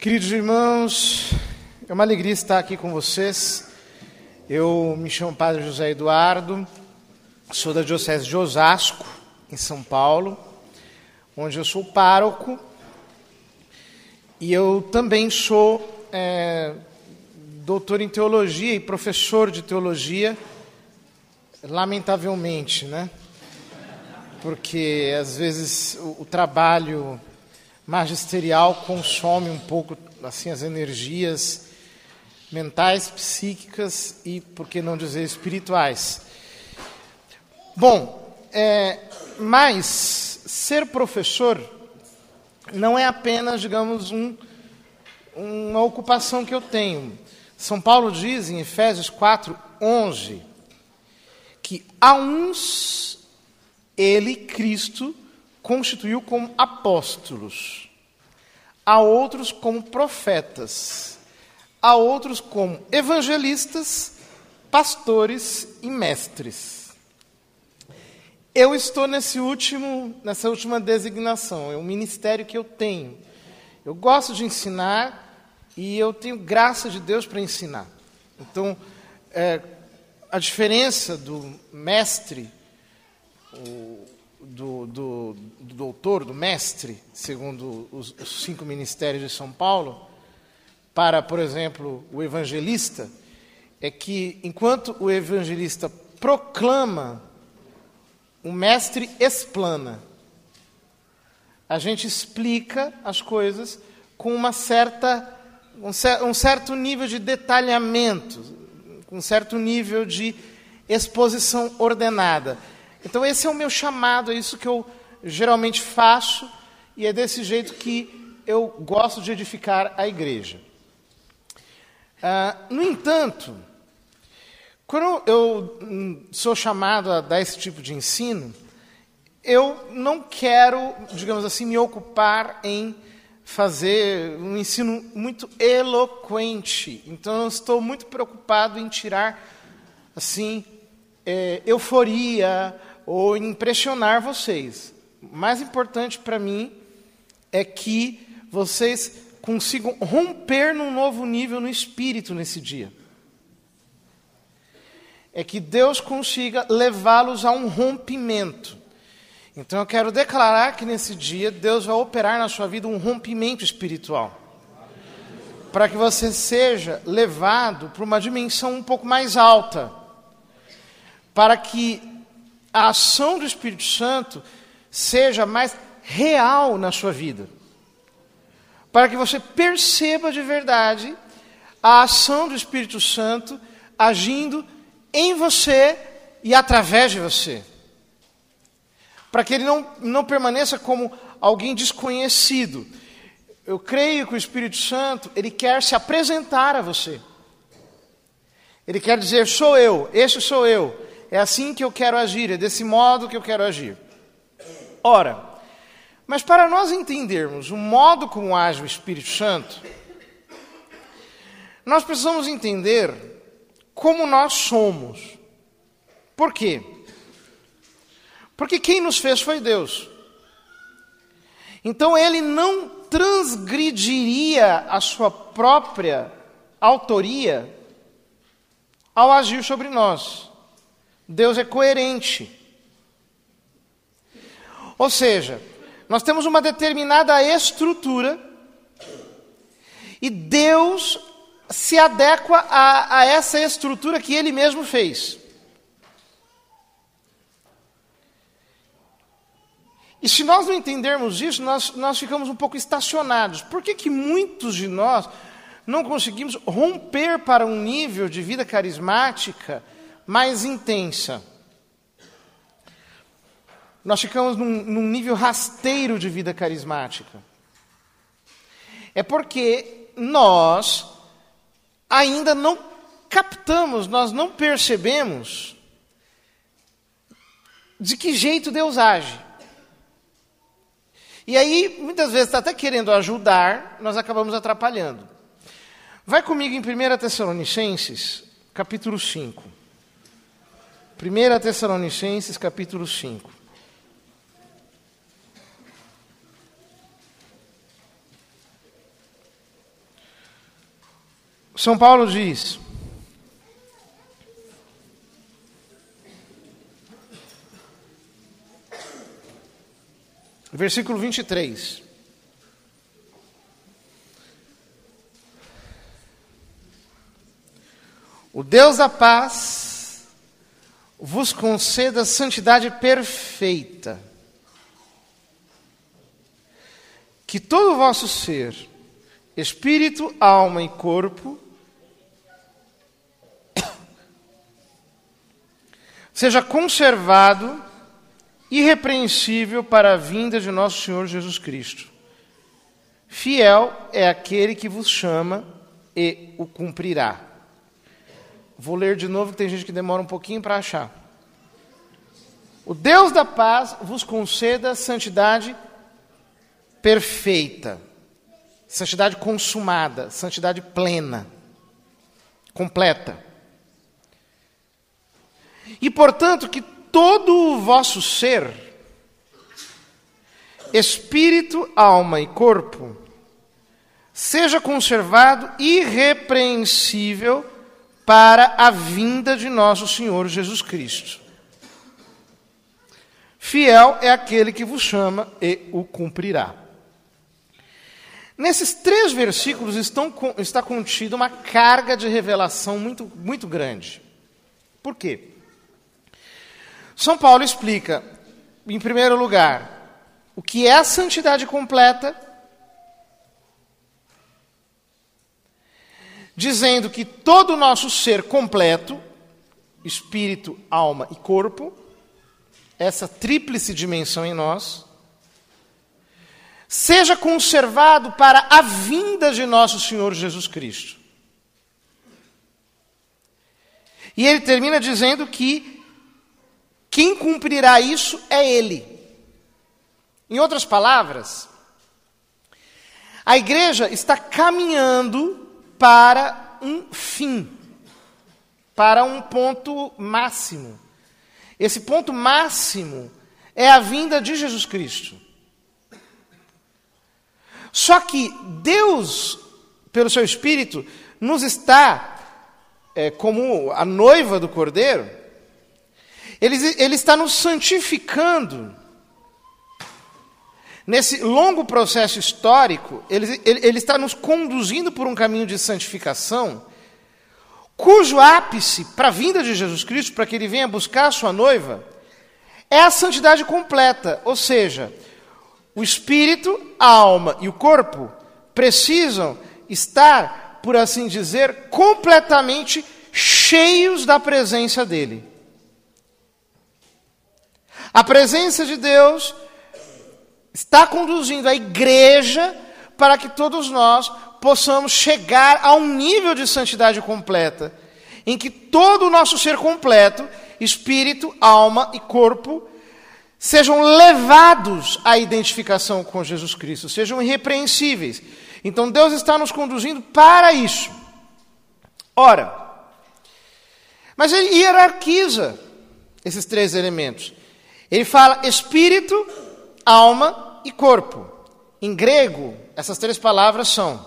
Queridos irmãos, é uma alegria estar aqui com vocês. Eu me chamo Padre José Eduardo, sou da Diocese de Osasco, em São Paulo, onde eu sou pároco. E eu também sou é, doutor em teologia e professor de teologia, lamentavelmente, né? Porque às vezes o, o trabalho magisterial consome um pouco assim as energias mentais, psíquicas e, por que não dizer, espirituais. Bom, é, mas ser professor não é apenas, digamos, um, uma ocupação que eu tenho. São Paulo diz em Efésios 4, 11, que a uns ele, Cristo, constituiu como apóstolos, a outros como profetas, a outros como evangelistas, pastores e mestres. Eu estou nesse último, nessa última designação, é um ministério que eu tenho. Eu gosto de ensinar e eu tenho graça de Deus para ensinar. Então, é, a diferença do mestre, o, do, do, do, doutor, do mestre, segundo os, os cinco ministérios de São Paulo, para, por exemplo, o evangelista, é que enquanto o evangelista proclama, o mestre explana. A gente explica as coisas com uma certa, um certo nível de detalhamento, um certo nível de exposição ordenada. Então, esse é o meu chamado, é isso que eu geralmente faço, e é desse jeito que eu gosto de edificar a igreja. Ah, no entanto, quando eu hum, sou chamado a dar esse tipo de ensino, eu não quero, digamos assim, me ocupar em fazer um ensino muito eloquente. Então, eu estou muito preocupado em tirar, assim, é, euforia, ou impressionar vocês. Mais importante para mim é que vocês consigam romper num novo nível no espírito nesse dia. É que Deus consiga levá-los a um rompimento. Então eu quero declarar que nesse dia Deus vai operar na sua vida um rompimento espiritual. Para que você seja levado para uma dimensão um pouco mais alta. Para que a ação do Espírito Santo seja mais real na sua vida. Para que você perceba de verdade a ação do Espírito Santo agindo em você e através de você. Para que ele não, não permaneça como alguém desconhecido. Eu creio que o Espírito Santo, ele quer se apresentar a você. Ele quer dizer: sou eu, este sou eu. É assim que eu quero agir, é desse modo que eu quero agir. Ora, mas para nós entendermos o modo como age o Espírito Santo, nós precisamos entender como nós somos. Por quê? Porque quem nos fez foi Deus. Então ele não transgrediria a sua própria autoria ao agir sobre nós. Deus é coerente. Ou seja, nós temos uma determinada estrutura e Deus se adequa a, a essa estrutura que Ele mesmo fez. E se nós não entendermos isso, nós, nós ficamos um pouco estacionados. Por que, que muitos de nós não conseguimos romper para um nível de vida carismática mais intensa. Nós ficamos num, num nível rasteiro de vida carismática. É porque nós ainda não captamos, nós não percebemos de que jeito Deus age. E aí, muitas vezes, está até querendo ajudar, nós acabamos atrapalhando. Vai comigo em 1 Tessalonicenses, capítulo 5. 1 Tessalonicenses capítulo 5. São Paulo diz: Versículo 23. O Deus da paz vos conceda santidade perfeita, que todo o vosso ser, espírito, alma e corpo, seja conservado irrepreensível para a vinda de nosso Senhor Jesus Cristo. Fiel é aquele que vos chama e o cumprirá. Vou ler de novo, que tem gente que demora um pouquinho para achar. O Deus da paz vos conceda santidade perfeita, santidade consumada, santidade plena, completa. E, portanto, que todo o vosso ser, espírito, alma e corpo, seja conservado irrepreensível para a vinda de nosso Senhor Jesus Cristo. Fiel é aquele que vos chama e o cumprirá. Nesses três versículos estão, está contida uma carga de revelação muito, muito grande. Por quê? São Paulo explica, em primeiro lugar, o que é a santidade completa, dizendo que todo o nosso ser completo, espírito, alma e corpo, essa tríplice dimensão em nós, seja conservado para a vinda de nosso Senhor Jesus Cristo. E ele termina dizendo que quem cumprirá isso é Ele. Em outras palavras, a igreja está caminhando para um fim, para um ponto máximo. Esse ponto máximo é a vinda de Jesus Cristo. Só que Deus, pelo seu Espírito, nos está, é, como a noiva do cordeiro, ele, ele está nos santificando. Nesse longo processo histórico, ele, ele, ele está nos conduzindo por um caminho de santificação, cujo ápice para a vinda de Jesus Cristo, para que ele venha buscar a sua noiva, é a santidade completa, ou seja, o espírito, a alma e o corpo precisam estar, por assim dizer, completamente cheios da presença dele. A presença de Deus está conduzindo a igreja para que todos nós possamos chegar a um nível de santidade completa, em que todo o nosso ser completo, espírito, alma e corpo, sejam levados à identificação com Jesus Cristo, sejam irrepreensíveis. Então Deus está nos conduzindo para isso. Ora, mas ele hierarquiza esses três elementos. Ele fala espírito, alma e corpo. Em grego, essas três palavras são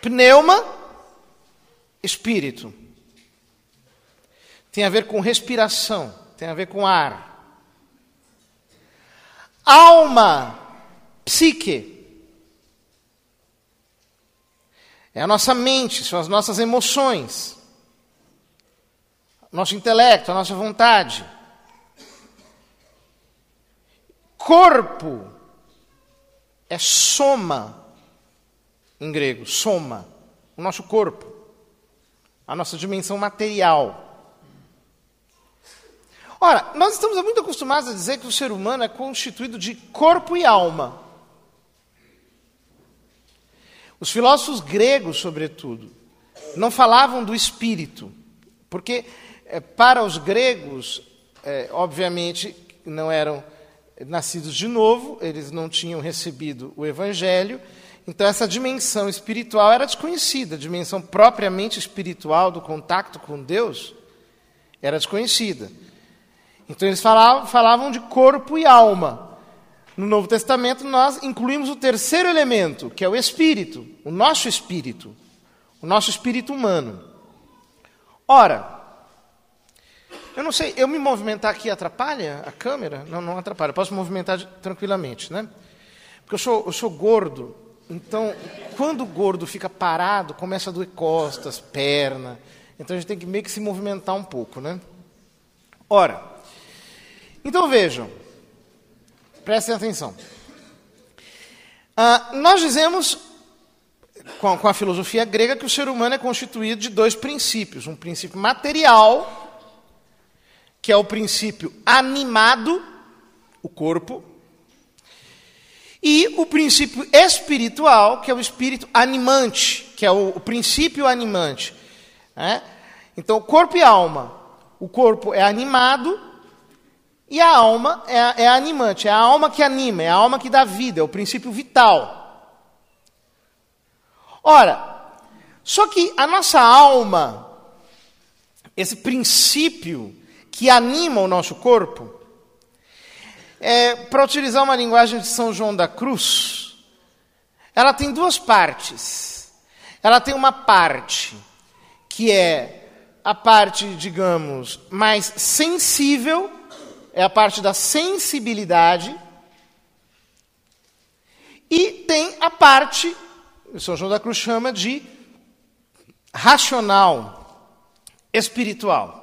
pneuma, espírito. Tem a ver com respiração, tem a ver com ar. Alma, psique. É a nossa mente, são as nossas emoções, nosso intelecto, a nossa vontade. Corpo é soma, em grego, soma, o nosso corpo, a nossa dimensão material. Ora, nós estamos muito acostumados a dizer que o ser humano é constituído de corpo e alma. Os filósofos gregos, sobretudo, não falavam do espírito, porque é, para os gregos, é, obviamente, não eram nascidos de novo, eles não tinham recebido o Evangelho, então essa dimensão espiritual era desconhecida, a dimensão propriamente espiritual do contato com Deus era desconhecida. Então eles falavam, falavam de corpo e alma. No Novo Testamento nós incluímos o terceiro elemento, que é o espírito, o nosso espírito, o nosso espírito humano. Ora, eu não sei, eu me movimentar aqui atrapalha a câmera? Não, não atrapalha, eu posso movimentar tranquilamente, né? Porque eu sou, eu sou gordo, então quando o gordo fica parado, começa a doer costas, perna. Então a gente tem que meio que se movimentar um pouco, né? Ora, então vejam, prestem atenção. Ah, nós dizemos, com, com a filosofia grega, que o ser humano é constituído de dois princípios: um princípio material, que é o princípio animado, o corpo, e o princípio espiritual, que é o espírito animante, que é o, o princípio animante. Né? Então, corpo e alma. O corpo é animado e a alma é, é animante. É a alma que anima, é a alma que dá vida, é o princípio vital. Ora, só que a nossa alma, esse princípio que anima o nosso corpo, é, para utilizar uma linguagem de São João da Cruz, ela tem duas partes. Ela tem uma parte que é a parte, digamos, mais sensível, é a parte da sensibilidade, e tem a parte, São João da Cruz chama de racional, espiritual.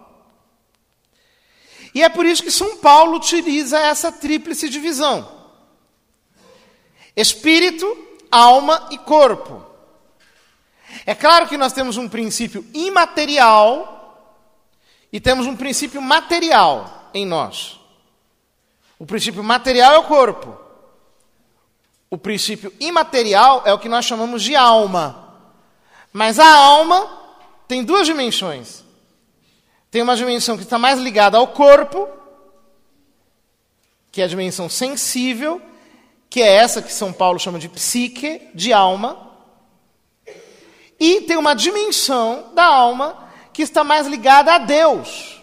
E é por isso que São Paulo utiliza essa tríplice divisão: espírito, alma e corpo. É claro que nós temos um princípio imaterial e temos um princípio material em nós. O princípio material é o corpo. O princípio imaterial é o que nós chamamos de alma. Mas a alma tem duas dimensões. Tem uma dimensão que está mais ligada ao corpo, que é a dimensão sensível, que é essa que São Paulo chama de psique, de alma. E tem uma dimensão da alma que está mais ligada a Deus,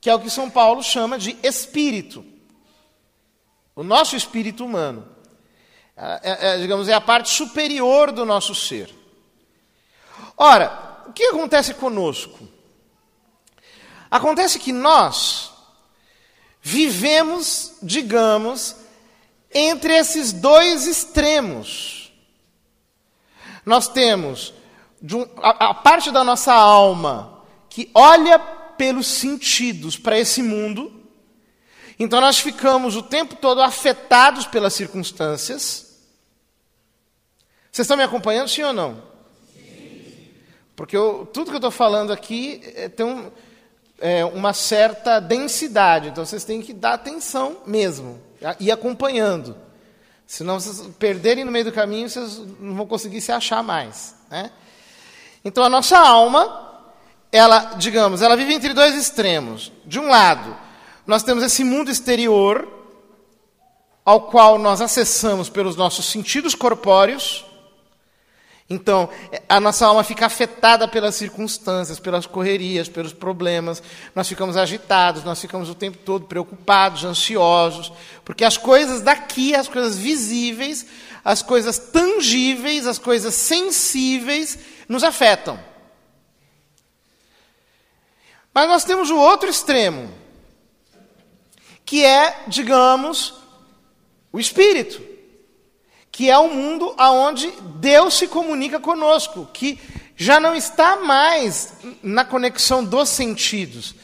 que é o que São Paulo chama de espírito. O nosso espírito humano. É, é, digamos, é a parte superior do nosso ser. Ora, o que acontece conosco? Acontece que nós vivemos, digamos, entre esses dois extremos. Nós temos um, a, a parte da nossa alma que olha pelos sentidos para esse mundo, então nós ficamos o tempo todo afetados pelas circunstâncias. Vocês estão me acompanhando, sim ou não? Sim. Porque eu, tudo que eu estou falando aqui é, tem um é, uma certa densidade. Então vocês têm que dar atenção mesmo, ir acompanhando. Senão vocês perderem no meio do caminho, vocês não vão conseguir se achar mais. Né? Então a nossa alma, ela, digamos, ela vive entre dois extremos. De um lado, nós temos esse mundo exterior, ao qual nós acessamos pelos nossos sentidos corpóreos, então, a nossa alma fica afetada pelas circunstâncias, pelas correrias, pelos problemas. Nós ficamos agitados, nós ficamos o tempo todo preocupados, ansiosos, porque as coisas daqui, as coisas visíveis, as coisas tangíveis, as coisas sensíveis, nos afetam. Mas nós temos o outro extremo, que é, digamos, o espírito que é o um mundo onde Deus se comunica conosco, que já não está mais na conexão dos sentidos,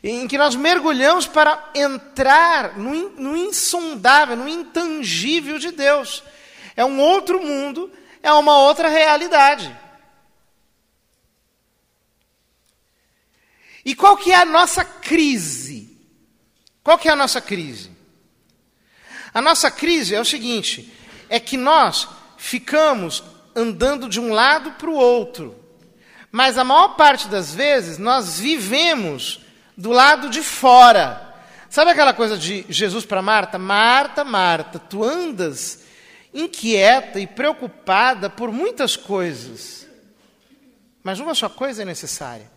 em que nós mergulhamos para entrar no, no insondável, no intangível de Deus. É um outro mundo, é uma outra realidade. E qual que é a nossa crise? Qual que é a nossa crise? A nossa crise é o seguinte: é que nós ficamos andando de um lado para o outro. Mas a maior parte das vezes nós vivemos do lado de fora. Sabe aquela coisa de Jesus para Marta? Marta, Marta, tu andas inquieta e preocupada por muitas coisas. Mas uma só coisa é necessária.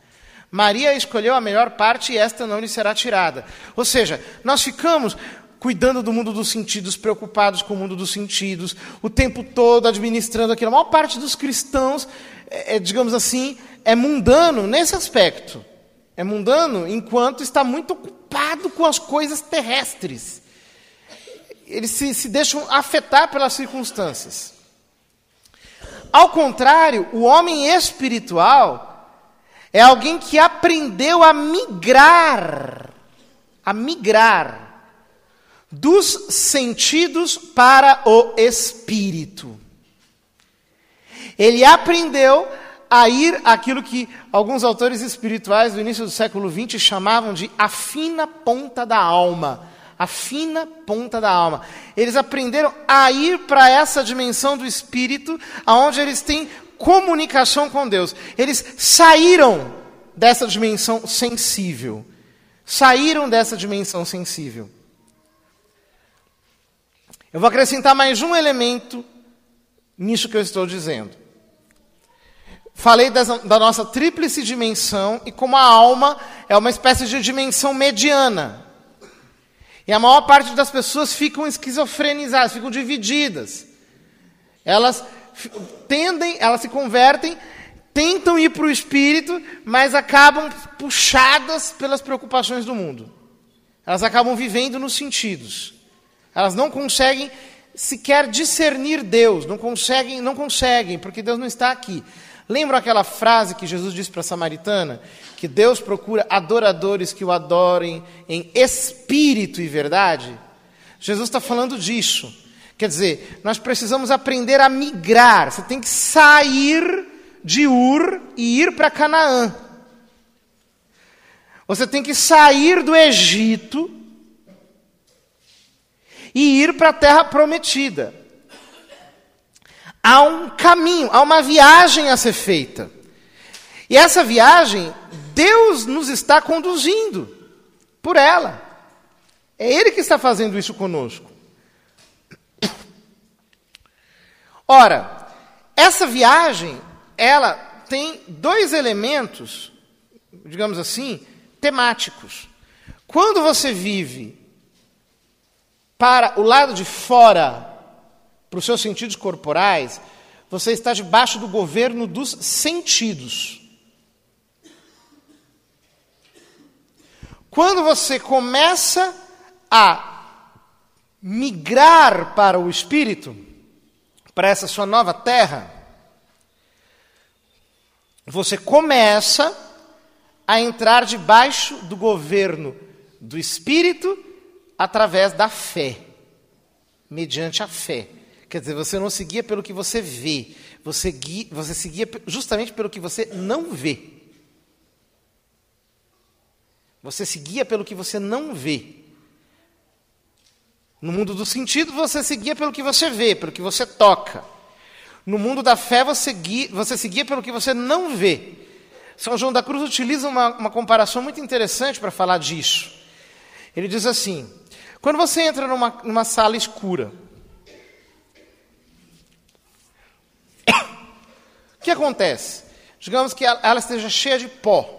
Maria escolheu a melhor parte e esta não lhe será tirada. Ou seja, nós ficamos cuidando do mundo dos sentidos, preocupados com o mundo dos sentidos, o tempo todo administrando aquilo. A maior parte dos cristãos é, é, digamos assim, é mundano nesse aspecto. É mundano enquanto está muito ocupado com as coisas terrestres. Eles se, se deixam afetar pelas circunstâncias. Ao contrário, o homem espiritual é alguém que aprendeu a migrar, a migrar dos sentidos para o espírito. Ele aprendeu a ir aquilo que alguns autores espirituais do início do século XX chamavam de a fina ponta da alma. A fina ponta da alma. Eles aprenderam a ir para essa dimensão do espírito, aonde eles têm comunicação com Deus. Eles saíram dessa dimensão sensível. Saíram dessa dimensão sensível. Eu vou acrescentar mais um elemento nisso que eu estou dizendo. Falei das, da nossa tríplice dimensão e como a alma é uma espécie de dimensão mediana. E a maior parte das pessoas ficam esquizofrenizadas, ficam divididas. Elas tendem, elas se convertem, tentam ir para o espírito, mas acabam puxadas pelas preocupações do mundo. Elas acabam vivendo nos sentidos. Elas não conseguem sequer discernir Deus, não conseguem, não conseguem, porque Deus não está aqui. Lembra aquela frase que Jesus disse para a samaritana? Que Deus procura adoradores que o adorem em espírito e verdade? Jesus está falando disso. Quer dizer, nós precisamos aprender a migrar. Você tem que sair de Ur e ir para Canaã. Você tem que sair do Egito e ir para a terra prometida. Há um caminho, há uma viagem a ser feita. E essa viagem, Deus nos está conduzindo por ela. É Ele que está fazendo isso conosco. Ora, essa viagem, ela tem dois elementos, digamos assim, temáticos. Quando você vive para o lado de fora para os seus sentidos corporais, você está debaixo do governo dos sentidos. Quando você começa a migrar para o espírito, para essa sua nova terra, você começa a entrar debaixo do governo do espírito através da fé, mediante a fé. Quer dizer, você não seguia pelo que você vê, você, você seguia justamente pelo que você não vê. Você seguia pelo que você não vê. No mundo do sentido, você seguia pelo que você vê, pelo que você toca. No mundo da fé, você, você seguia pelo que você não vê. São João da Cruz utiliza uma, uma comparação muito interessante para falar disso. Ele diz assim: quando você entra numa, numa sala escura, que acontece? Digamos que ela esteja cheia de pó.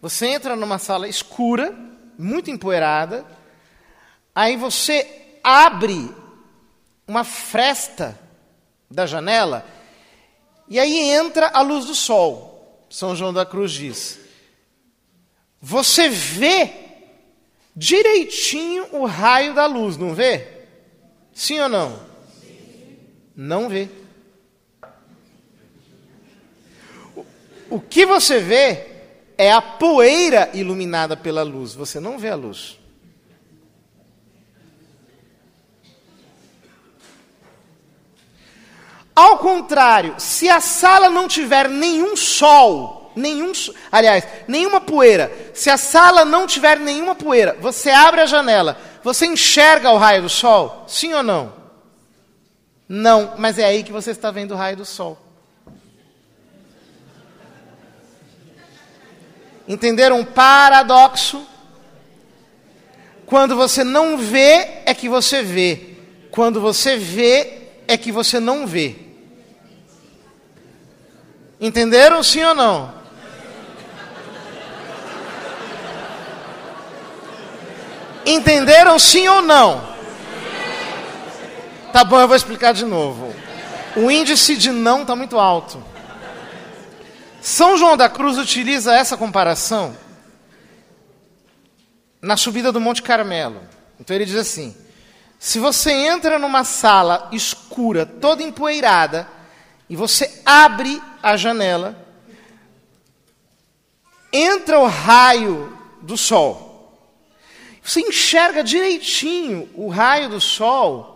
Você entra numa sala escura, muito empoeirada, aí você abre uma fresta da janela e aí entra a luz do sol. São João da Cruz diz. Você vê direitinho o raio da luz, não vê? Sim ou não? Não vê. O que você vê é a poeira iluminada pela luz, você não vê a luz. Ao contrário, se a sala não tiver nenhum sol, nenhum, aliás, nenhuma poeira, se a sala não tiver nenhuma poeira, você abre a janela, você enxerga o raio do sol? Sim ou não? Não, mas é aí que você está vendo o raio do sol. Entenderam um paradoxo? Quando você não vê, é que você vê. Quando você vê, é que você não vê. Entenderam sim ou não? Entenderam sim ou não? Tá bom, eu vou explicar de novo. O índice de não está muito alto. São João da Cruz utiliza essa comparação na subida do Monte Carmelo. Então ele diz assim: se você entra numa sala escura, toda empoeirada, e você abre a janela, entra o raio do sol. Você enxerga direitinho o raio do sol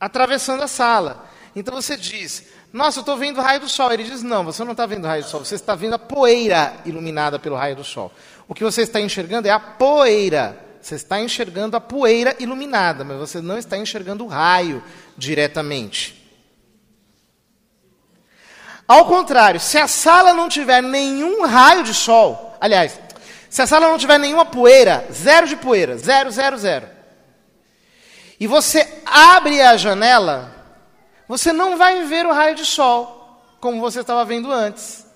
atravessando a sala. Então você diz: Nossa, eu estou vendo o raio do sol. Ele diz: Não, você não está vendo o raio do sol, você está vendo a poeira iluminada pelo raio do sol. O que você está enxergando é a poeira. Você está enxergando a poeira iluminada, mas você não está enxergando o raio diretamente. Ao contrário, se a sala não tiver nenhum raio de sol, aliás, se a sala não tiver nenhuma poeira, zero de poeira, zero, zero, zero, e você abre a janela, você não vai ver o raio de sol, como você estava vendo antes.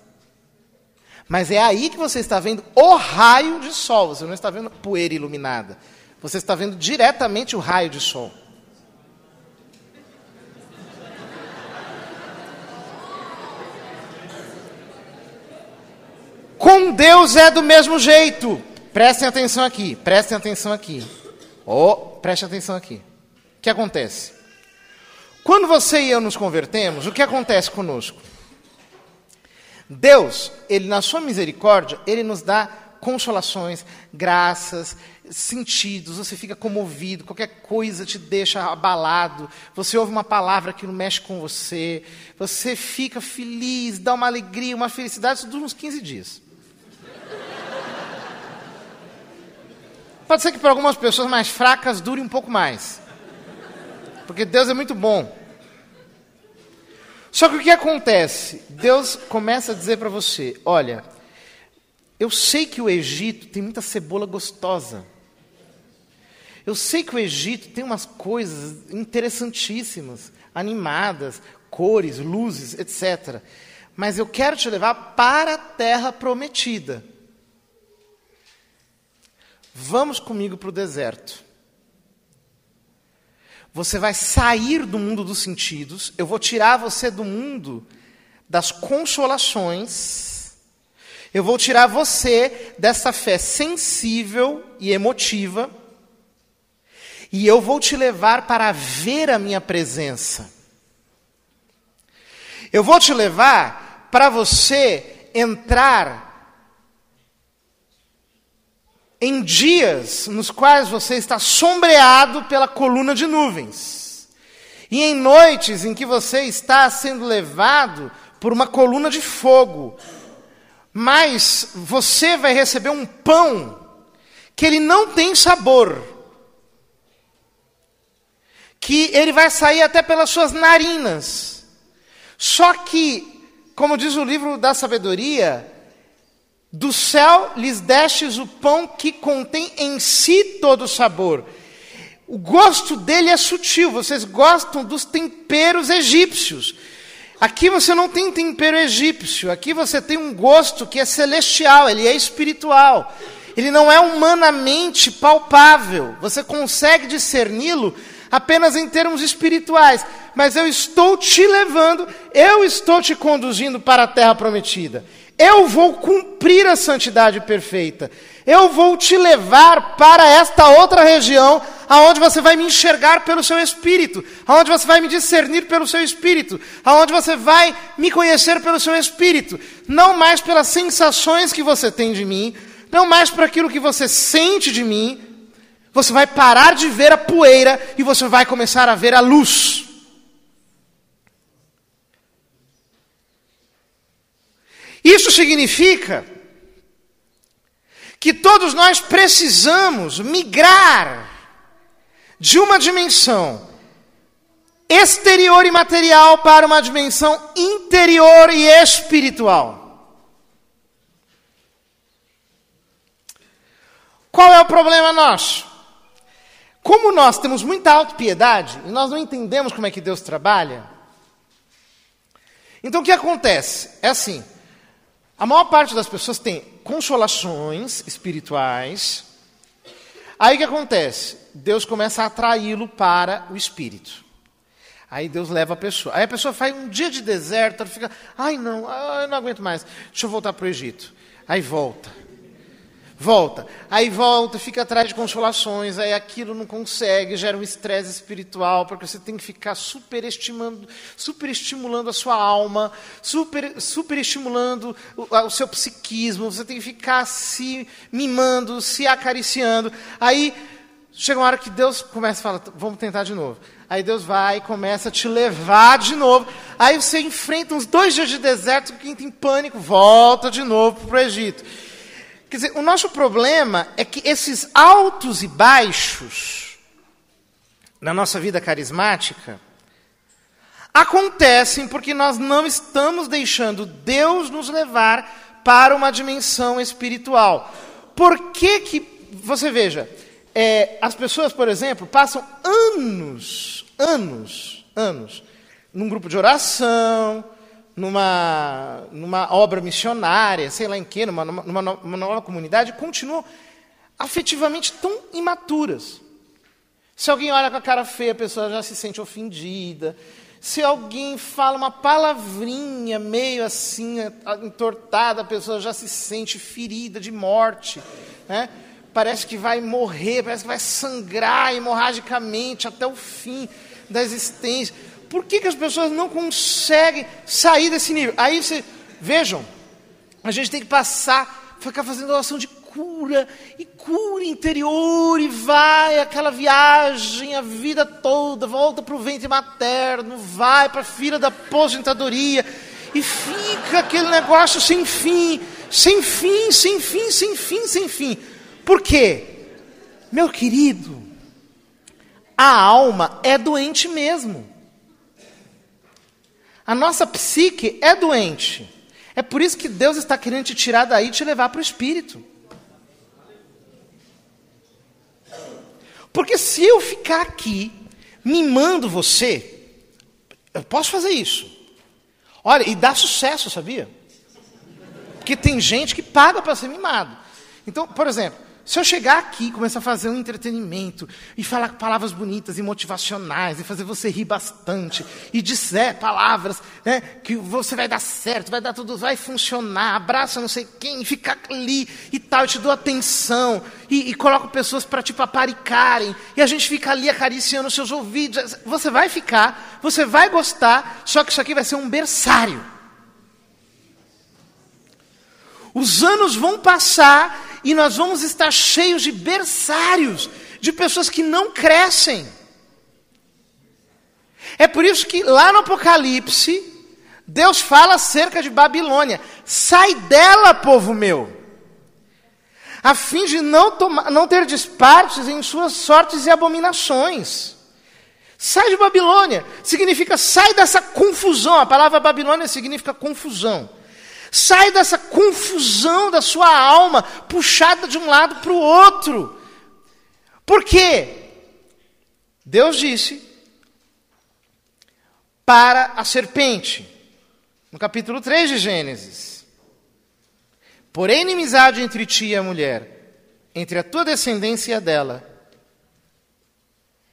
Mas é aí que você está vendo o raio de sol, você não está vendo poeira iluminada. Você está vendo diretamente o raio de sol. Com Deus é do mesmo jeito. Prestem atenção aqui, prestem atenção aqui. Oh, preste atenção aqui. O que acontece? Quando você e eu nos convertemos, o que acontece conosco? Deus, ele na sua misericórdia, ele nos dá consolações, graças, sentidos, você fica comovido, qualquer coisa te deixa abalado, você ouve uma palavra que não mexe com você, você fica feliz, dá uma alegria, uma felicidade, isso dura uns 15 dias. Pode ser que para algumas pessoas mais fracas dure um pouco mais. Porque Deus é muito bom. Só que o que acontece? Deus começa a dizer para você: olha, eu sei que o Egito tem muita cebola gostosa. Eu sei que o Egito tem umas coisas interessantíssimas, animadas, cores, luzes, etc. Mas eu quero te levar para a terra prometida. Vamos comigo para o deserto. Você vai sair do mundo dos sentidos, eu vou tirar você do mundo das consolações, eu vou tirar você dessa fé sensível e emotiva, e eu vou te levar para ver a minha presença. Eu vou te levar para você entrar em dias nos quais você está sombreado pela coluna de nuvens, e em noites em que você está sendo levado por uma coluna de fogo, mas você vai receber um pão que ele não tem sabor, que ele vai sair até pelas suas narinas. Só que, como diz o livro da sabedoria, do céu lhes destes o pão que contém em si todo o sabor. O gosto dele é sutil, vocês gostam dos temperos egípcios. Aqui você não tem tempero egípcio, aqui você tem um gosto que é celestial, ele é espiritual. Ele não é humanamente palpável. Você consegue discerni-lo apenas em termos espirituais. Mas eu estou te levando, eu estou te conduzindo para a terra prometida. Eu vou cumprir a santidade perfeita. Eu vou te levar para esta outra região, aonde você vai me enxergar pelo seu espírito, aonde você vai me discernir pelo seu espírito, aonde você vai me conhecer pelo seu espírito, não mais pelas sensações que você tem de mim, não mais por aquilo que você sente de mim. Você vai parar de ver a poeira e você vai começar a ver a luz. Isso significa que todos nós precisamos migrar de uma dimensão exterior e material para uma dimensão interior e espiritual. Qual é o problema nosso? Como nós temos muita autopiedade e nós não entendemos como é que Deus trabalha, então o que acontece? É assim: a maior parte das pessoas tem consolações espirituais. Aí o que acontece? Deus começa a atraí-lo para o espírito. Aí Deus leva a pessoa. Aí a pessoa faz um dia de deserto, ela fica, ai não, eu não aguento mais, deixa eu voltar para o Egito. Aí volta. Volta. Aí volta, fica atrás de consolações, aí aquilo não consegue, gera um estresse espiritual, porque você tem que ficar superestimando, superestimulando a sua alma, super, superestimulando o, o seu psiquismo, você tem que ficar se mimando, se acariciando. Aí chega uma hora que Deus começa a falar, vamos tentar de novo. Aí Deus vai e começa a te levar de novo. Aí você enfrenta uns dois dias de deserto, que entra em pânico, volta de novo para o Egito. Quer dizer, o nosso problema é que esses altos e baixos na nossa vida carismática acontecem porque nós não estamos deixando Deus nos levar para uma dimensão espiritual. Por que que, você veja, é, as pessoas, por exemplo, passam anos anos, anos, num grupo de oração, numa, numa obra missionária, sei lá em quê, numa, numa, numa nova comunidade, continuam afetivamente tão imaturas. Se alguém olha com a cara feia, a pessoa já se sente ofendida. Se alguém fala uma palavrinha meio assim, entortada, a pessoa já se sente ferida de morte. Né? Parece que vai morrer, parece que vai sangrar hemorragicamente até o fim da existência. Por que, que as pessoas não conseguem sair desse nível? Aí você, vejam, a gente tem que passar, ficar fazendo oração de cura, e cura interior, e vai aquela viagem a vida toda, volta para o ventre materno, vai para a fila da aposentadoria, e fica aquele negócio sem fim, sem fim, sem fim, sem fim, sem fim. Por quê? Meu querido, a alma é doente mesmo. A nossa psique é doente. É por isso que Deus está querendo te tirar daí e te levar para o espírito. Porque se eu ficar aqui mimando você, eu posso fazer isso. Olha, e dá sucesso, sabia? Porque tem gente que paga para ser mimado. Então, por exemplo, se eu chegar aqui começar a fazer um entretenimento e falar palavras bonitas e motivacionais e fazer você rir bastante e disser palavras né, que você vai dar certo, vai dar tudo, vai funcionar, abraça não sei quem, ficar ali e tal, eu te dou atenção e, e coloco pessoas para te paparicarem e a gente fica ali acariciando seus ouvidos, você vai ficar, você vai gostar, só que isso aqui vai ser um berçário. Os anos vão passar e nós vamos estar cheios de berçários, de pessoas que não crescem. É por isso que lá no Apocalipse, Deus fala acerca de Babilônia: sai dela, povo meu, a fim de não, tomar, não ter despartes em suas sortes e abominações. Sai de Babilônia, significa sai dessa confusão. A palavra Babilônia significa confusão. Sai dessa confusão da sua alma, puxada de um lado para o outro. Por quê? Deus disse para a serpente, no capítulo 3 de Gênesis: Porém, inimizade entre ti e a mulher, entre a tua descendência e a dela,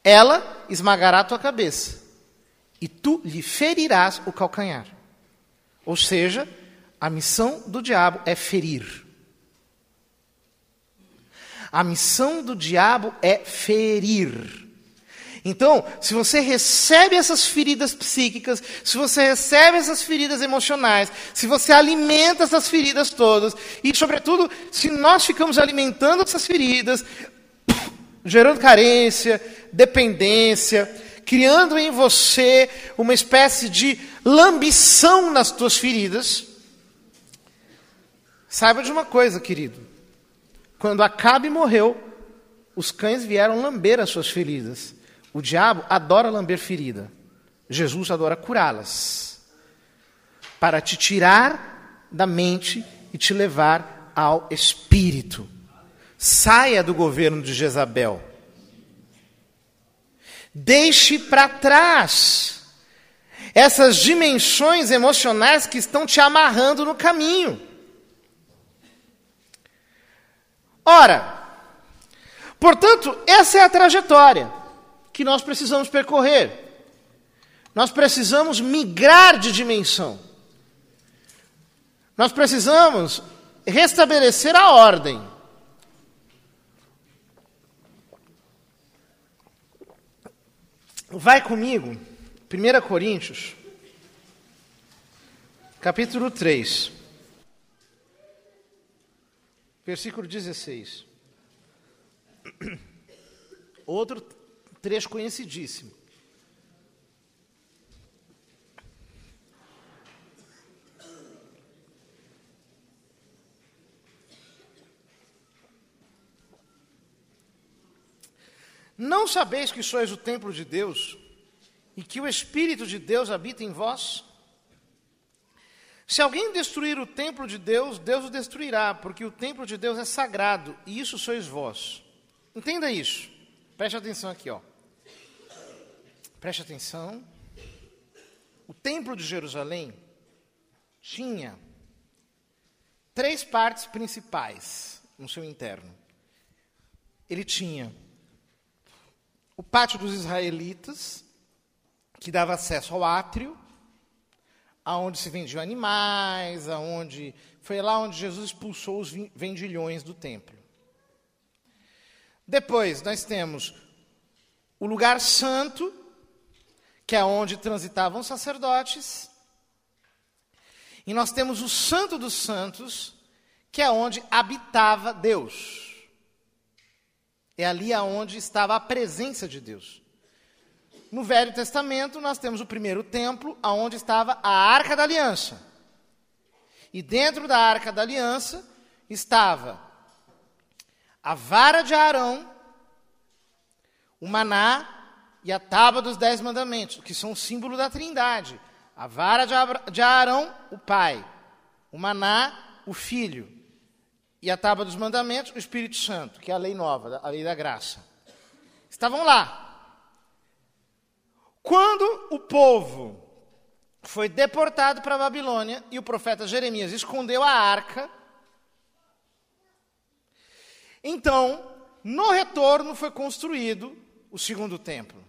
ela esmagará a tua cabeça, e tu lhe ferirás o calcanhar. Ou seja, a missão do diabo é ferir. A missão do diabo é ferir. Então, se você recebe essas feridas psíquicas, se você recebe essas feridas emocionais, se você alimenta essas feridas todas, e, sobretudo, se nós ficamos alimentando essas feridas, gerando carência, dependência, criando em você uma espécie de lambição nas tuas feridas, Saiba de uma coisa, querido. Quando Acabe morreu, os cães vieram lamber as suas feridas. O diabo adora lamber ferida. Jesus adora curá-las. Para te tirar da mente e te levar ao espírito. Saia do governo de Jezabel. Deixe para trás essas dimensões emocionais que estão te amarrando no caminho. Ora, portanto, essa é a trajetória que nós precisamos percorrer. Nós precisamos migrar de dimensão. Nós precisamos restabelecer a ordem. Vai comigo, 1 Coríntios, capítulo 3, versículo 16. Outro trecho conhecidíssimo. Não sabeis que sois o templo de Deus e que o Espírito de Deus habita em vós? Se alguém destruir o templo de Deus, Deus o destruirá, porque o templo de Deus é sagrado e isso sois vós. Entenda isso. Preste atenção aqui, ó. Preste atenção. O templo de Jerusalém tinha três partes principais no seu interno. Ele tinha o pátio dos israelitas, que dava acesso ao átrio, aonde se vendiam animais, aonde foi lá onde Jesus expulsou os vendilhões do templo. Depois nós temos o lugar santo, que é onde transitavam sacerdotes. E nós temos o santo dos santos, que é onde habitava Deus. É ali aonde estava a presença de Deus. No Velho Testamento, nós temos o primeiro templo, aonde estava a Arca da Aliança. E dentro da Arca da Aliança estava a vara de Arão, o maná e a tábua dos dez mandamentos, que são o símbolo da trindade. A vara de Arão, o pai. O maná, o filho e a tábua dos mandamentos, o Espírito Santo, que é a lei nova, a lei da graça. Estavam lá. Quando o povo foi deportado para a Babilônia e o profeta Jeremias escondeu a arca, então, no retorno foi construído o segundo templo.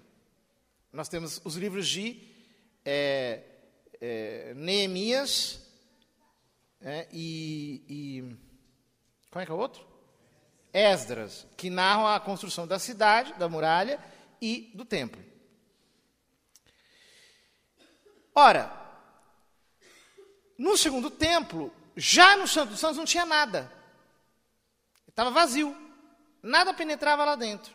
Nós temos os livros de é, é, Neemias é, e, e como é que é o outro? Esdras, que narram a construção da cidade, da muralha e do templo. Ora, no segundo templo, já no Santo dos Santos não tinha nada. Estava vazio. Nada penetrava lá dentro.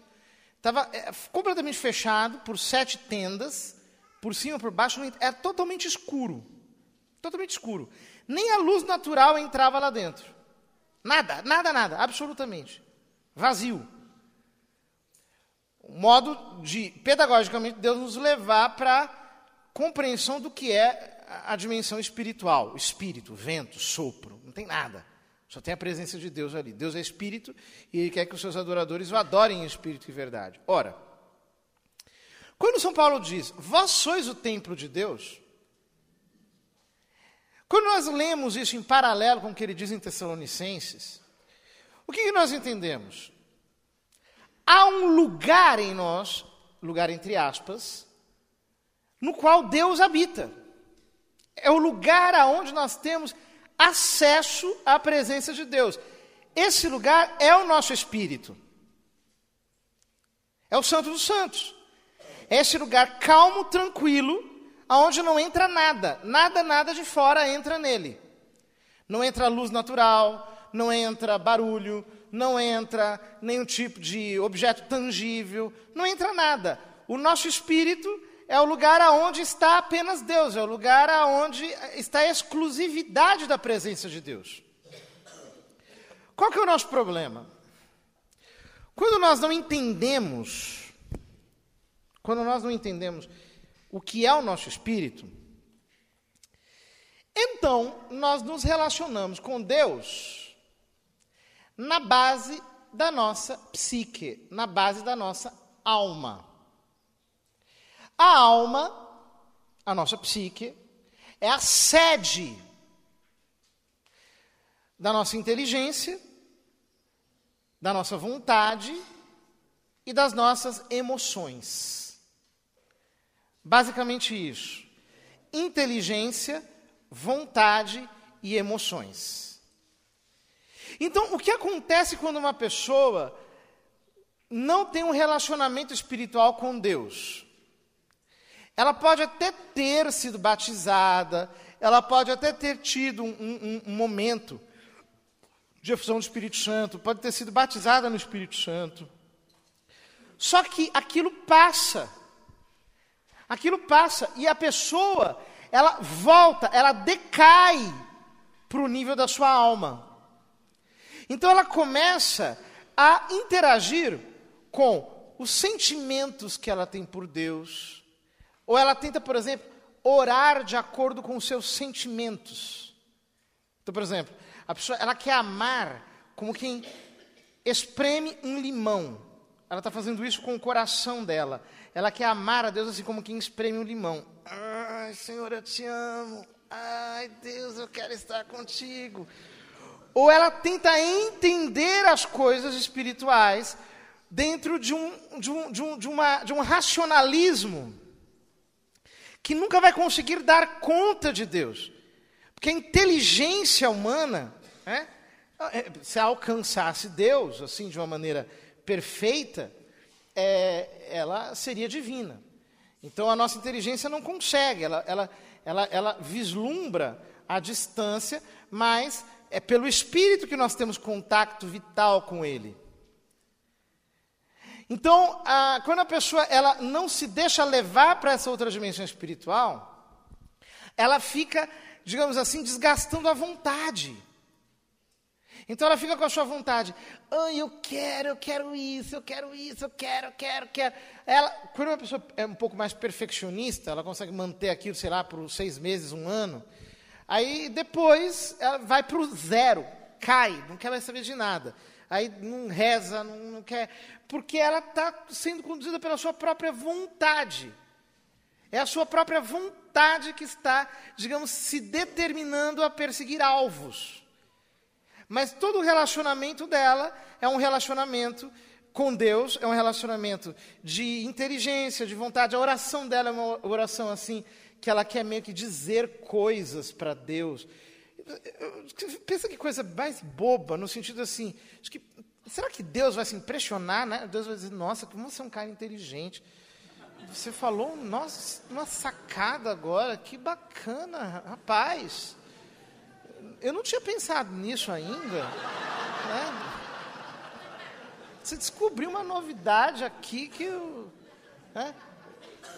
Estava é, completamente fechado por sete tendas, por cima, por baixo, era totalmente escuro. Totalmente escuro. Nem a luz natural entrava lá dentro. Nada, nada, nada, absolutamente. Vazio. Um modo de, pedagogicamente, Deus nos levar para compreensão do que é a dimensão espiritual. Espírito, vento, sopro, não tem nada. Só tem a presença de Deus ali. Deus é espírito e ele quer que os seus adoradores o adorem em espírito e verdade. Ora, quando São Paulo diz, vós sois o templo de Deus, quando nós lemos isso em paralelo com o que ele diz em Tessalonicenses, o que, que nós entendemos? Há um lugar em nós, lugar entre aspas, no qual Deus habita. É o lugar aonde nós temos acesso à presença de Deus. Esse lugar é o nosso espírito. É o Santo dos Santos. É esse lugar calmo, tranquilo, aonde não entra nada, nada, nada de fora entra nele. Não entra luz natural, não entra barulho, não entra nenhum tipo de objeto tangível, não entra nada. O nosso espírito é o lugar aonde está apenas Deus, é o lugar aonde está a exclusividade da presença de Deus. Qual que é o nosso problema? Quando nós não entendemos, quando nós não entendemos o que é o nosso espírito, então nós nos relacionamos com Deus na base da nossa psique, na base da nossa alma. A alma, a nossa psique, é a sede da nossa inteligência, da nossa vontade e das nossas emoções. Basicamente isso: inteligência, vontade e emoções. Então, o que acontece quando uma pessoa não tem um relacionamento espiritual com Deus? Ela pode até ter sido batizada, ela pode até ter tido um, um, um momento de efusão do Espírito Santo, pode ter sido batizada no Espírito Santo. Só que aquilo passa. Aquilo passa e a pessoa, ela volta, ela decai para o nível da sua alma. Então ela começa a interagir com os sentimentos que ela tem por Deus, ou ela tenta, por exemplo, orar de acordo com os seus sentimentos. Então, por exemplo, a pessoa ela quer amar como quem espreme um limão. Ela está fazendo isso com o coração dela. Ela quer amar a Deus assim como quem espreme um limão. Ai, Senhor, eu te amo. Ai, Deus, eu quero estar contigo. Ou ela tenta entender as coisas espirituais dentro de um, de um, de um, de uma, de um racionalismo que nunca vai conseguir dar conta de Deus. Porque a inteligência humana, né, se alcançasse Deus assim de uma maneira perfeita, é, ela seria divina. Então a nossa inteligência não consegue, ela, ela, ela, ela vislumbra a distância, mas é pelo Espírito que nós temos contato vital com Ele. Então, a, quando a pessoa ela não se deixa levar para essa outra dimensão espiritual, ela fica, digamos assim, desgastando a vontade. Então ela fica com a sua vontade. Oh, eu quero, eu quero isso, eu quero isso, eu quero, eu quero, eu quero. Ela, quando uma pessoa é um pouco mais perfeccionista, ela consegue manter aquilo, sei lá, por seis meses, um ano. Aí depois ela vai para o zero, cai, não quer mais saber de nada. Aí não reza, não, não quer. Porque ela está sendo conduzida pela sua própria vontade. É a sua própria vontade que está, digamos, se determinando a perseguir alvos. Mas todo o relacionamento dela é um relacionamento com Deus, é um relacionamento de inteligência, de vontade. A oração dela é uma oração assim, que ela quer meio que dizer coisas para Deus. Pensa que coisa mais boba, no sentido assim, que, será que Deus vai se impressionar, né? Deus vai dizer, nossa, como você é um cara inteligente. Você falou, nossa, uma sacada agora, que bacana, rapaz eu não tinha pensado nisso ainda. Né? Você descobriu uma novidade aqui que eu, né?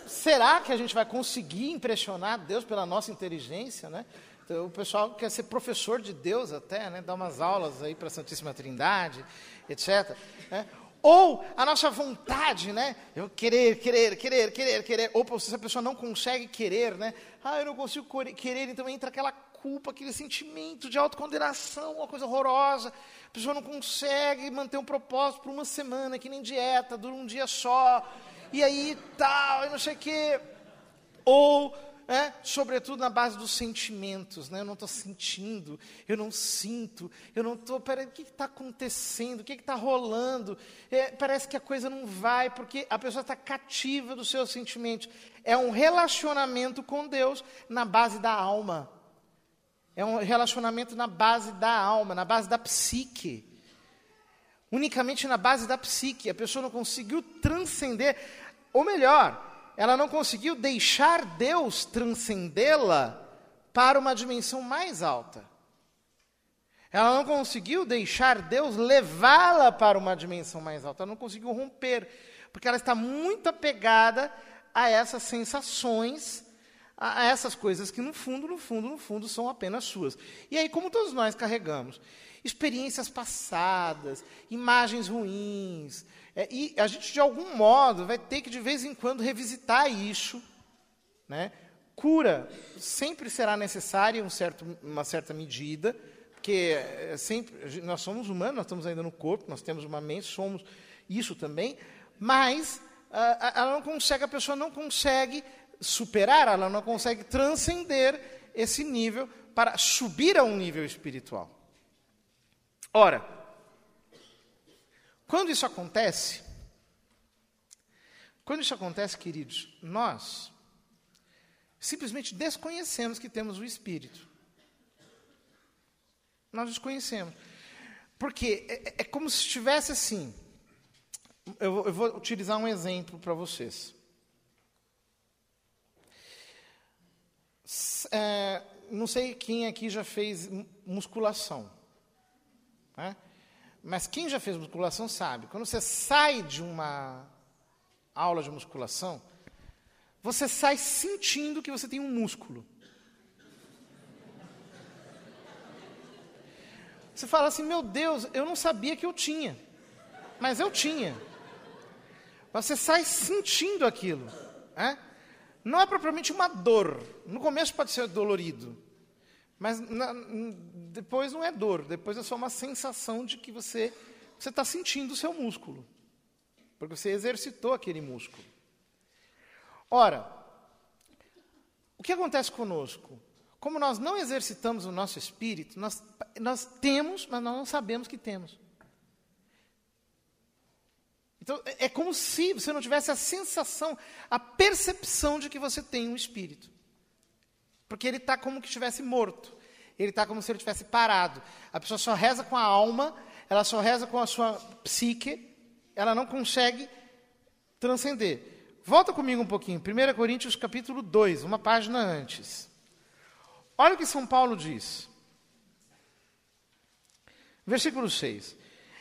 Será que a gente vai conseguir impressionar Deus pela nossa inteligência, né? Então, o pessoal quer ser professor de Deus até, né? Dar umas aulas aí para a Santíssima Trindade, etc. Né? Ou a nossa vontade, né? Eu querer, querer, querer, querer, querer. Ou se a pessoa não consegue querer, né? Ah, eu não consigo querer, então entra aquela culpa, aquele sentimento de autocondenação, uma coisa horrorosa. A pessoa não consegue manter um propósito por uma semana, que nem dieta, dura um dia só. E aí tal, e não sei o quê. Ou é, sobretudo na base dos sentimentos, né? Eu não estou sentindo, eu não sinto, eu não estou. Peraí, o que está acontecendo? O que está rolando? É, parece que a coisa não vai, porque a pessoa está cativa dos seus sentimentos. É um relacionamento com Deus na base da alma. É um relacionamento na base da alma, na base da psique. Unicamente na base da psique. A pessoa não conseguiu transcender, ou melhor, ela não conseguiu deixar Deus transcendê-la para uma dimensão mais alta. Ela não conseguiu deixar Deus levá-la para uma dimensão mais alta. Ela não conseguiu romper, porque ela está muito apegada a essas sensações a essas coisas que no fundo, no fundo, no fundo são apenas suas. E aí, como todos nós carregamos experiências passadas, imagens ruins, é, e a gente de algum modo vai ter que de vez em quando revisitar isso, né? Cura sempre será necessária em um certo, uma certa medida, porque é sempre nós somos humanos, nós estamos ainda no corpo, nós temos uma mente, somos isso também, mas a, ela não consegue, a pessoa não consegue superar, ela não consegue transcender esse nível para subir a um nível espiritual. Ora, quando isso acontece, quando isso acontece, queridos, nós Simplesmente desconhecemos que temos o Espírito. Nós desconhecemos. Porque é, é como se estivesse assim. Eu, eu vou utilizar um exemplo para vocês. É, não sei quem aqui já fez musculação. Né? Mas quem já fez musculação sabe. Quando você sai de uma aula de musculação, você sai sentindo que você tem um músculo. Você fala assim: meu Deus, eu não sabia que eu tinha. Mas eu tinha. Você sai sentindo aquilo. Né? Não é propriamente uma dor. No começo pode ser dolorido. Mas na, depois não é dor. Depois é só uma sensação de que você está sentindo o seu músculo. Porque você exercitou aquele músculo. Ora, o que acontece conosco? Como nós não exercitamos o nosso espírito, nós, nós temos, mas nós não sabemos que temos. Então, é, é como se você não tivesse a sensação, a percepção de que você tem um espírito. Porque ele está como que estivesse morto. Ele está como se ele tivesse parado. A pessoa só reza com a alma, ela só reza com a sua psique, ela não consegue transcender. Volta comigo um pouquinho, 1 Coríntios capítulo 2, uma página antes. Olha o que São Paulo diz. Versículo 6.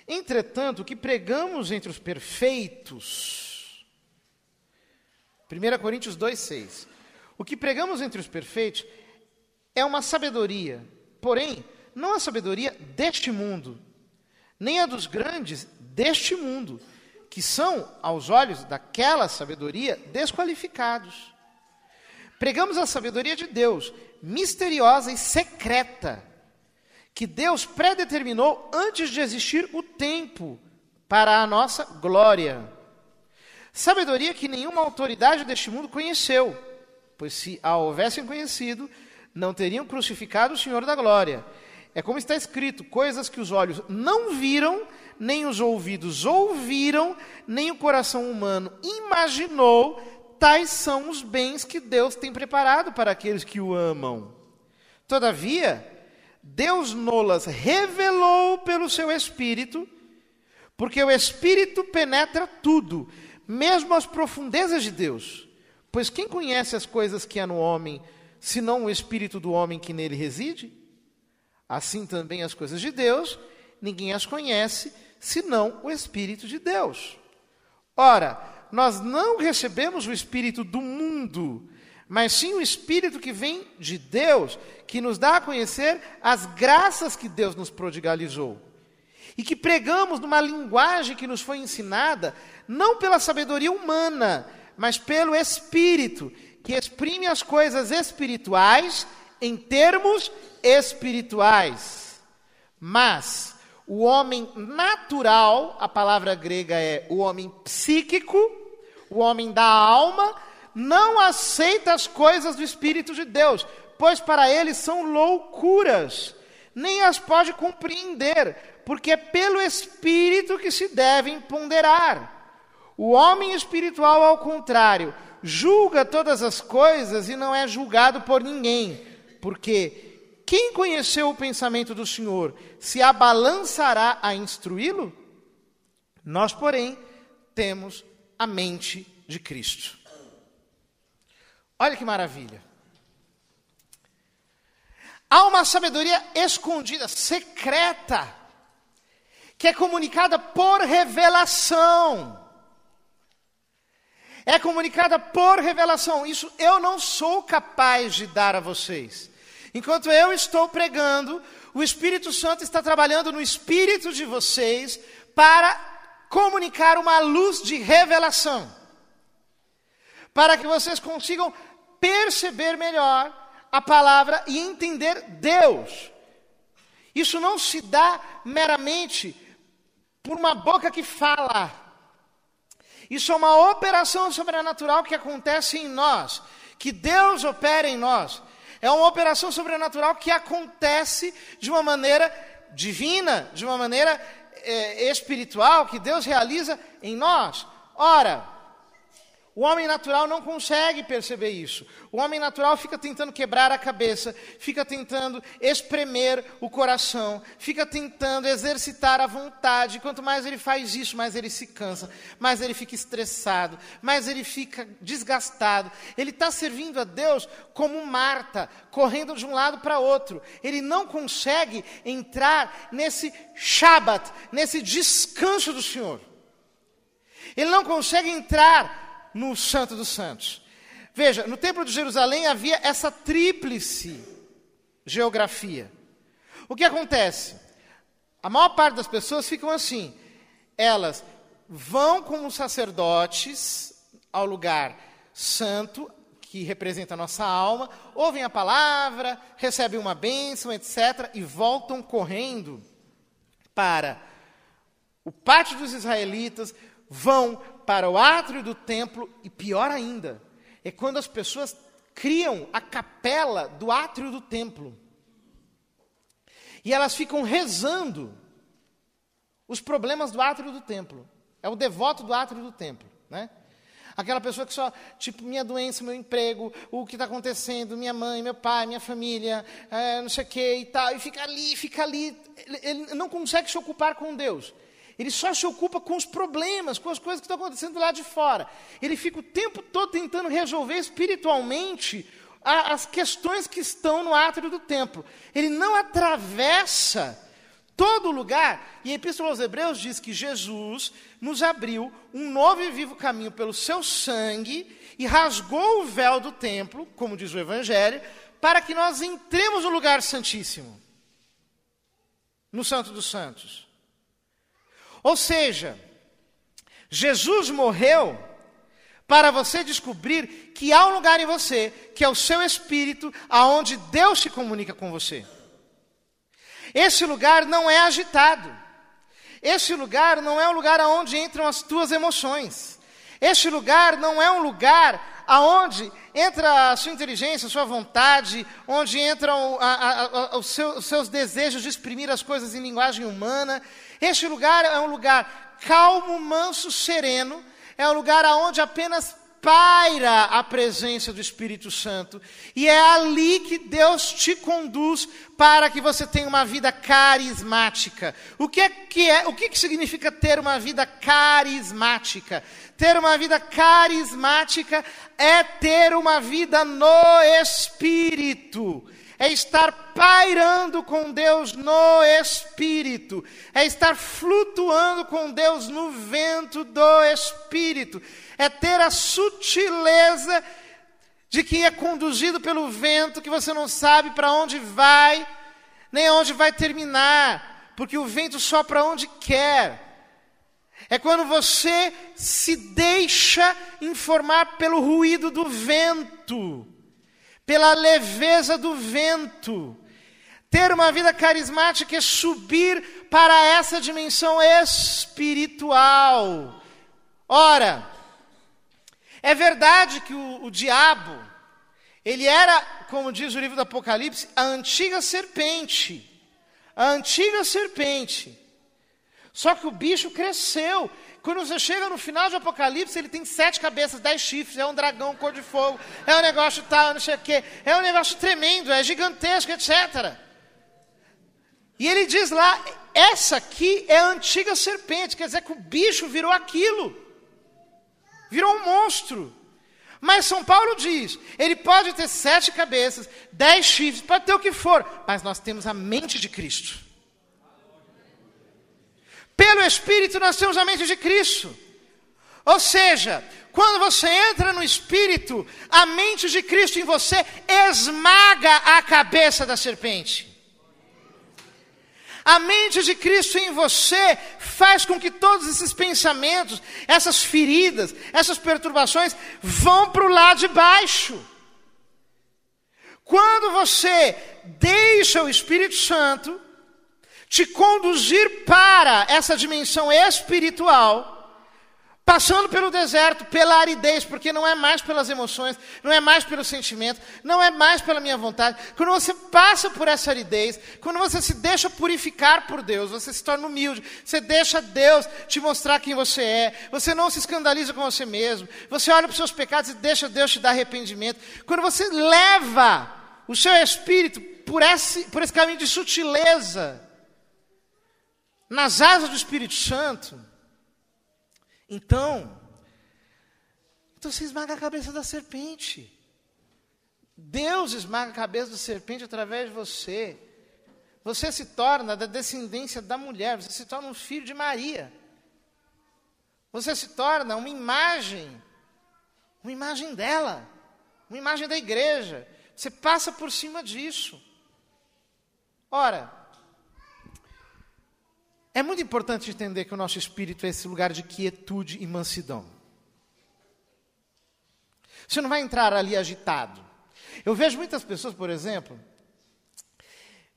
Entretanto, o que pregamos entre os perfeitos. 1 Coríntios 2,6. O que pregamos entre os perfeitos é uma sabedoria, porém, não a sabedoria deste mundo, nem a dos grandes deste mundo, que são, aos olhos daquela sabedoria, desqualificados. Pregamos a sabedoria de Deus, misteriosa e secreta, que Deus predeterminou antes de existir o tempo para a nossa glória. Sabedoria que nenhuma autoridade deste mundo conheceu, pois se a houvessem conhecido, não teriam crucificado o Senhor da glória. É como está escrito: coisas que os olhos não viram, nem os ouvidos ouviram, nem o coração humano imaginou, tais são os bens que Deus tem preparado para aqueles que o amam. Todavia, Deus nolas revelou pelo seu Espírito, porque o Espírito penetra tudo, mesmo as profundezas de Deus. Pois quem conhece as coisas que há no homem, senão o Espírito do homem que nele reside? Assim também as coisas de Deus, ninguém as conhece, senão o Espírito de Deus. Ora, nós não recebemos o Espírito do mundo, mas sim o Espírito que vem de Deus, que nos dá a conhecer as graças que Deus nos prodigalizou. E que pregamos numa linguagem que nos foi ensinada, não pela sabedoria humana, mas pelo Espírito, que exprime as coisas espirituais em termos espirituais. Mas o homem natural, a palavra grega é o homem psíquico, o homem da alma, não aceita as coisas do Espírito de Deus, pois para ele são loucuras, nem as pode compreender, porque é pelo Espírito que se devem ponderar. O homem espiritual, ao contrário, julga todas as coisas e não é julgado por ninguém, porque quem conheceu o pensamento do Senhor se abalançará a instruí-lo? Nós, porém, temos a mente de Cristo. Olha que maravilha. Há uma sabedoria escondida, secreta, que é comunicada por revelação. É comunicada por revelação. Isso eu não sou capaz de dar a vocês. Enquanto eu estou pregando, o Espírito Santo está trabalhando no espírito de vocês para comunicar uma luz de revelação. Para que vocês consigam perceber melhor a palavra e entender Deus. Isso não se dá meramente por uma boca que fala. Isso é uma operação sobrenatural que acontece em nós, que Deus opera em nós. É uma operação sobrenatural que acontece de uma maneira divina, de uma maneira é, espiritual, que Deus realiza em nós. Ora, O homem natural não consegue perceber isso. O homem natural fica tentando quebrar a cabeça, fica tentando espremer o coração, fica tentando exercitar a vontade. Quanto mais ele faz isso, mais ele se cansa, mais ele fica estressado, mais ele fica desgastado. Ele está servindo a Deus como Marta, correndo de um lado para outro. Ele não consegue entrar nesse Shabat, nesse descanso do Senhor. Ele não consegue entrar no Santo dos Santos. Veja, no Templo de Jerusalém havia essa tríplice geografia. O que acontece? A maior parte das pessoas ficam assim. Elas vão como sacerdotes ao lugar santo, que representa a nossa alma, ouvem a palavra, recebem uma bênção, etc., e voltam correndo para o pátio dos israelitas, vão para o átrio do templo e pior ainda, é quando as pessoas criam a capela do átrio do templo. E elas ficam rezando os problemas do átrio do templo. É o devoto do átrio do templo, né? Aquela pessoa que só, tipo, minha doença, meu emprego, o que está acontecendo, minha mãe, meu pai, minha família, é, não sei o que e tal, e fica ali, fica ali. Ele, ele não consegue se ocupar com Deus. Ele só se ocupa com os problemas, com as coisas que estão acontecendo lá de fora. Ele fica o tempo todo tentando resolver espiritualmente a, as questões que estão no átrio do templo. Ele não atravessa todo lugar. E a Epístola aos Hebreus diz que Jesus nos abriu um novo e vivo caminho pelo seu sangue e rasgou o véu do templo, como diz o Evangelho, para que nós entremos no lugar santíssimo, no Santo dos Santos. Ou seja, Jesus morreu para você descobrir que há um lugar em você, que é o seu espírito, aonde Deus se comunica com você. Esse lugar não é agitado. Esse lugar não é um lugar aonde entram as tuas emoções. Este lugar não é um lugar aonde entra a sua inteligência, a sua vontade, onde entram os, os seus desejos de exprimir as coisas em linguagem humana. Este lugar é um lugar calmo, manso, sereno, é um lugar onde apenas paira a presença do Espírito Santo. E é ali que Deus te conduz para que você tenha uma vida carismática. O que, é, que é, o que, que significa ter uma vida carismática? Ter uma vida carismática é ter uma vida no Espírito é estar pairando com Deus no Espírito, é estar flutuando com Deus no vento do Espírito, é ter a sutileza de quem é conduzido pelo vento, que você não sabe para onde vai, nem onde vai terminar, porque o vento sopra onde quer. É quando você se deixa informar pelo ruído do vento pela leveza do vento. Ter uma vida carismática é subir para essa dimensão espiritual. Ora, é verdade que o, o diabo, ele era, como diz o livro do Apocalipse, a antiga serpente. A antiga serpente. Só que o bicho cresceu. Quando você chega no final de Apocalipse, ele tem sete cabeças, dez chifres, é um dragão cor de fogo, é um negócio tal, não sei o quê. É um negócio tremendo, é gigantesco, etc. E ele diz lá: essa aqui é a antiga serpente, quer dizer que o bicho virou aquilo, virou um monstro. Mas São Paulo diz: ele pode ter sete cabeças, dez chifres, pode ter o que for, mas nós temos a mente de Cristo. Pelo Espírito nós temos a mente de Cristo. Ou seja, quando você entra no Espírito, a mente de Cristo em você esmaga a cabeça da serpente. A mente de Cristo em você faz com que todos esses pensamentos, essas feridas, essas perturbações vão para o lado de baixo. Quando você deixa o Espírito Santo, te conduzir para essa dimensão espiritual, Passando pelo deserto, pela aridez, porque não é mais pelas emoções, não é mais pelo sentimento, não é mais pela minha vontade. Quando você passa por essa aridez, quando você se deixa purificar por Deus, você se torna humilde, você deixa Deus te mostrar quem você é, você não se escandaliza com você mesmo, você olha para os seus pecados e deixa Deus te dar arrependimento. Quando você leva o seu espírito por esse, por esse caminho de sutileza, nas asas do Espírito Santo, então, então você esmaga a cabeça da serpente. Deus esmaga a cabeça da serpente através de você. Você se torna da descendência da mulher, você se torna um filho de Maria. Você se torna uma imagem, uma imagem dela, uma imagem da igreja. Você passa por cima disso. Ora, é muito importante entender que o nosso espírito é esse lugar de quietude e mansidão. Você não vai entrar ali agitado. Eu vejo muitas pessoas, por exemplo,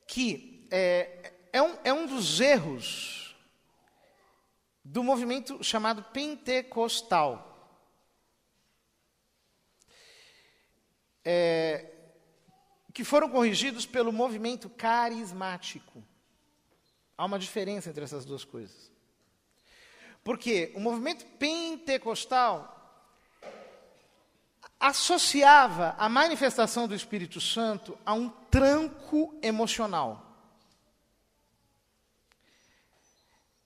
que é, é, um, é um dos erros do movimento chamado pentecostal. É, que foram corrigidos pelo movimento carismático. Há uma diferença entre essas duas coisas. Porque o movimento pentecostal associava a manifestação do Espírito Santo a um tranco emocional.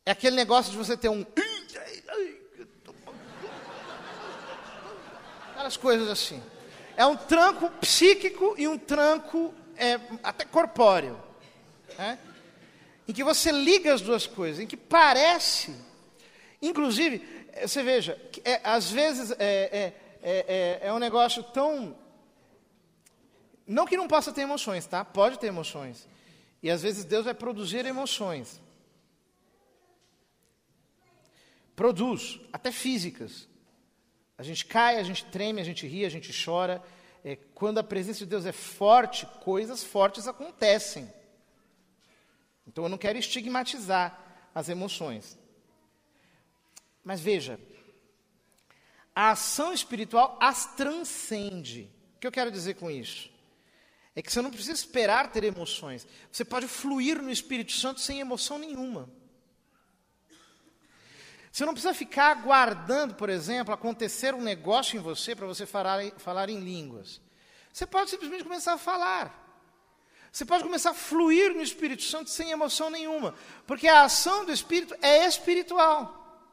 É aquele negócio de você ter um. Aquelas coisas assim. É um tranco psíquico e um tranco é, até corpóreo. Né? Em que você liga as duas coisas, em que parece, inclusive, eh, você veja, é, às vezes é, é, é, é um negócio tão. Não que não possa ter emoções, tá? Pode ter emoções. E às vezes Deus vai produzir emoções. Produz, até físicas. A gente cai, a gente treme, a gente ri, a gente chora. É, quando a presença de Deus é forte, coisas fortes acontecem. Então eu não quero estigmatizar as emoções. Mas veja, a ação espiritual as transcende. O que eu quero dizer com isso? É que você não precisa esperar ter emoções. Você pode fluir no Espírito Santo sem emoção nenhuma. Você não precisa ficar aguardando, por exemplo, acontecer um negócio em você para você falar, falar em línguas. Você pode simplesmente começar a falar. Você pode começar a fluir no Espírito Santo sem emoção nenhuma, porque a ação do Espírito é espiritual.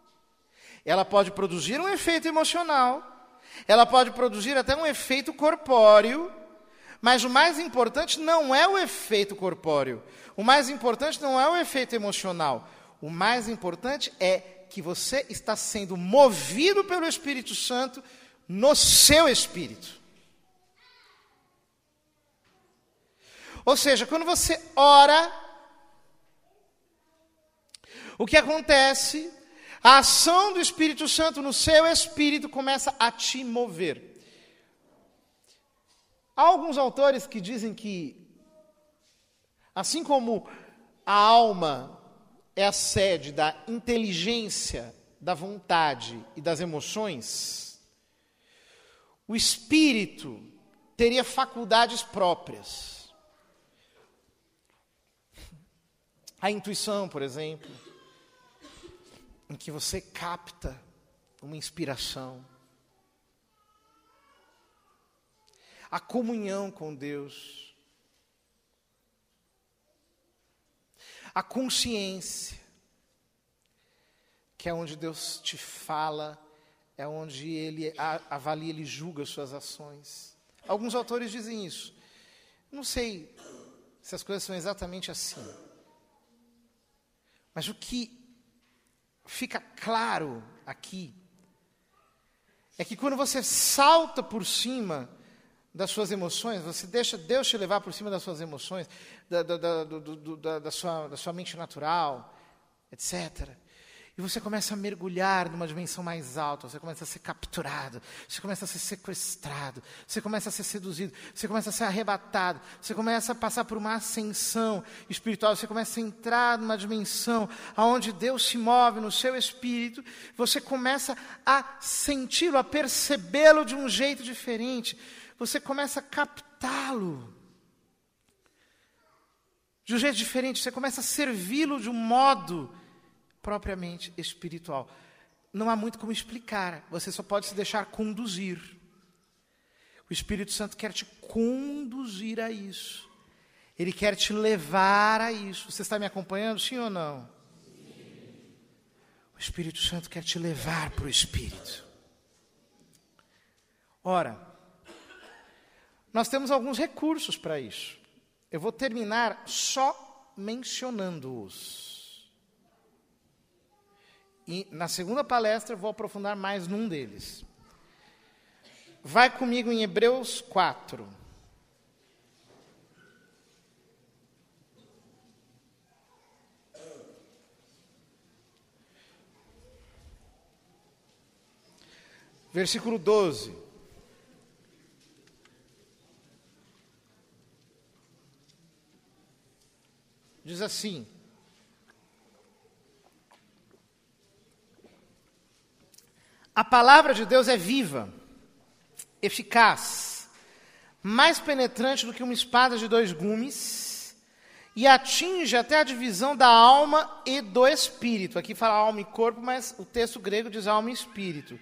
Ela pode produzir um efeito emocional, ela pode produzir até um efeito corpóreo, mas o mais importante não é o efeito corpóreo, o mais importante não é o efeito emocional, o mais importante é que você está sendo movido pelo Espírito Santo no seu espírito. Ou seja, quando você ora, o que acontece? A ação do Espírito Santo no seu espírito começa a te mover. Há alguns autores que dizem que, assim como a alma é a sede da inteligência, da vontade e das emoções, o espírito teria faculdades próprias. A intuição, por exemplo, em que você capta uma inspiração. A comunhão com Deus. A consciência, que é onde Deus te fala, é onde Ele avalia, Ele julga as suas ações. Alguns autores dizem isso. Não sei se as coisas são exatamente assim. Mas o que fica claro aqui é que quando você salta por cima das suas emoções, você deixa Deus te levar por cima das suas emoções, da, da, da, do, da, da, sua, da sua mente natural, etc. E você começa a mergulhar numa dimensão mais alta, você começa a ser capturado, você começa a ser sequestrado, você começa a ser seduzido, você começa a ser arrebatado, você começa a passar por uma ascensão espiritual, você começa a entrar numa dimensão onde Deus se move no seu espírito, você começa a senti-lo, a percebê-lo de um jeito diferente, você começa a captá-lo de um jeito diferente, você começa a servi-lo de um modo propriamente espiritual. Não há muito como explicar, você só pode se deixar conduzir. O Espírito Santo quer te conduzir a isso. Ele quer te levar a isso. Você está me acompanhando, sim ou não? O Espírito Santo quer te levar para o Espírito. Ora, nós temos alguns recursos para isso. Eu vou terminar só mencionando-os. E na segunda palestra vou aprofundar mais num deles. Vai comigo em Hebreus 4. Versículo 12. Diz assim: A palavra de Deus é viva, eficaz, mais penetrante do que uma espada de dois gumes e atinge até a divisão da alma e do espírito. Aqui fala alma e corpo, mas o texto grego diz alma e espírito.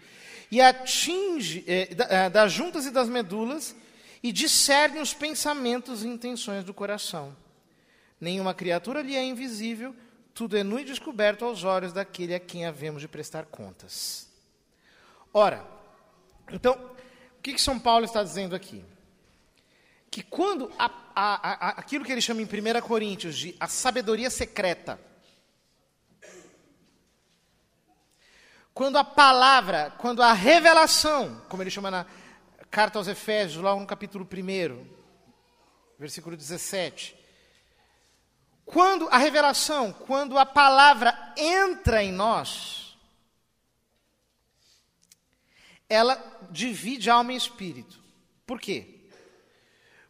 E atinge é, é, das juntas e das medulas e discerne os pensamentos e intenções do coração. Nenhuma criatura lhe é invisível, tudo é nu e descoberto aos olhos daquele a quem havemos de prestar contas. Ora, então, o que, que São Paulo está dizendo aqui? Que quando a, a, a, aquilo que ele chama em 1 Coríntios de a sabedoria secreta, quando a palavra, quando a revelação, como ele chama na carta aos Efésios, logo no capítulo 1, versículo 17, quando a revelação, quando a palavra entra em nós, ela divide alma e espírito. Por quê?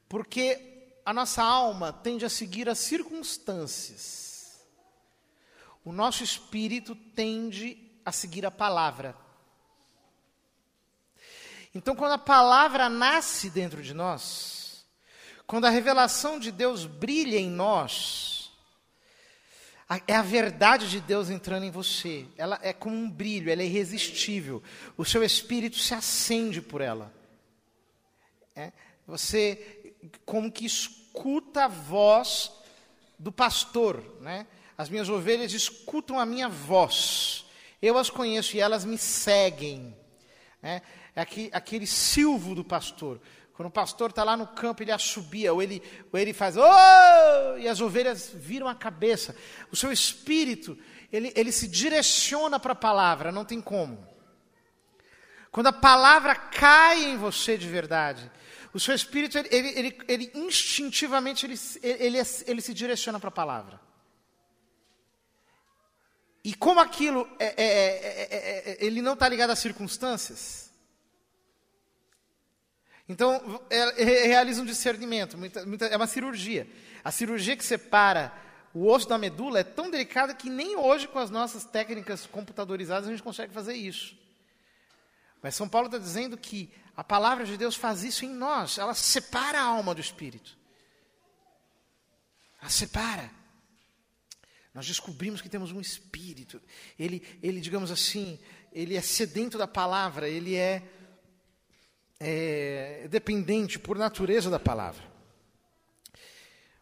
Porque a nossa alma tende a seguir as circunstâncias. O nosso espírito tende a seguir a palavra. Então, quando a palavra nasce dentro de nós, quando a revelação de Deus brilha em nós, é a verdade de Deus entrando em você. Ela é como um brilho, ela é irresistível. O seu espírito se acende por ela. É, você como que escuta a voz do pastor, né? As minhas ovelhas escutam a minha voz. Eu as conheço e elas me seguem. É aquele, aquele silvo do pastor. Quando o pastor está lá no campo, ele assobia, ou ele, ou ele faz, oh! e as ovelhas viram a cabeça. O seu espírito, ele, ele se direciona para a palavra, não tem como. Quando a palavra cai em você de verdade, o seu espírito, ele, ele, ele, ele instintivamente, ele, ele, ele se direciona para a palavra. E como aquilo, é, é, é, ele não está ligado às circunstâncias, então, é, é, realiza um discernimento, muita, muita, é uma cirurgia. A cirurgia que separa o osso da medula é tão delicada que nem hoje, com as nossas técnicas computadorizadas, a gente consegue fazer isso. Mas São Paulo está dizendo que a palavra de Deus faz isso em nós, ela separa a alma do espírito. Ela separa. Nós descobrimos que temos um espírito. Ele, ele digamos assim, ele é sedento da palavra, ele é é, dependente por natureza da palavra.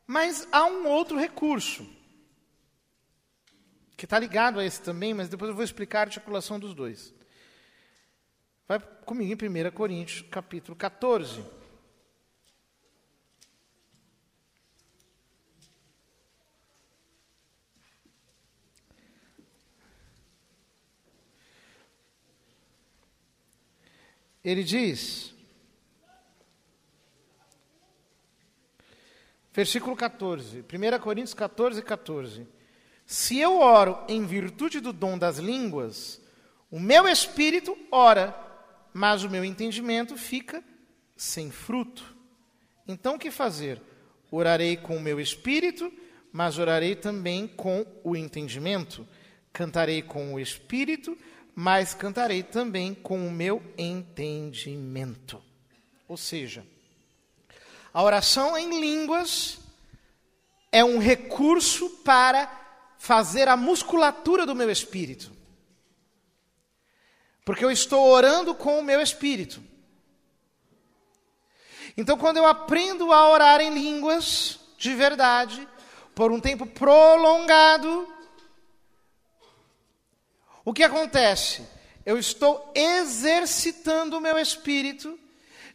Mas há um outro recurso, que está ligado a esse também, mas depois eu vou explicar a articulação dos dois. Vai comigo em 1 Coríntios, capítulo 14. Ele diz, versículo 14, 1 Coríntios 14, 14: Se eu oro em virtude do dom das línguas, o meu espírito ora, mas o meu entendimento fica sem fruto. Então o que fazer? Orarei com o meu espírito, mas orarei também com o entendimento. Cantarei com o espírito, mas cantarei também com o meu entendimento. Ou seja, a oração em línguas é um recurso para fazer a musculatura do meu espírito. Porque eu estou orando com o meu espírito. Então, quando eu aprendo a orar em línguas de verdade, por um tempo prolongado, o que acontece? Eu estou exercitando o meu espírito,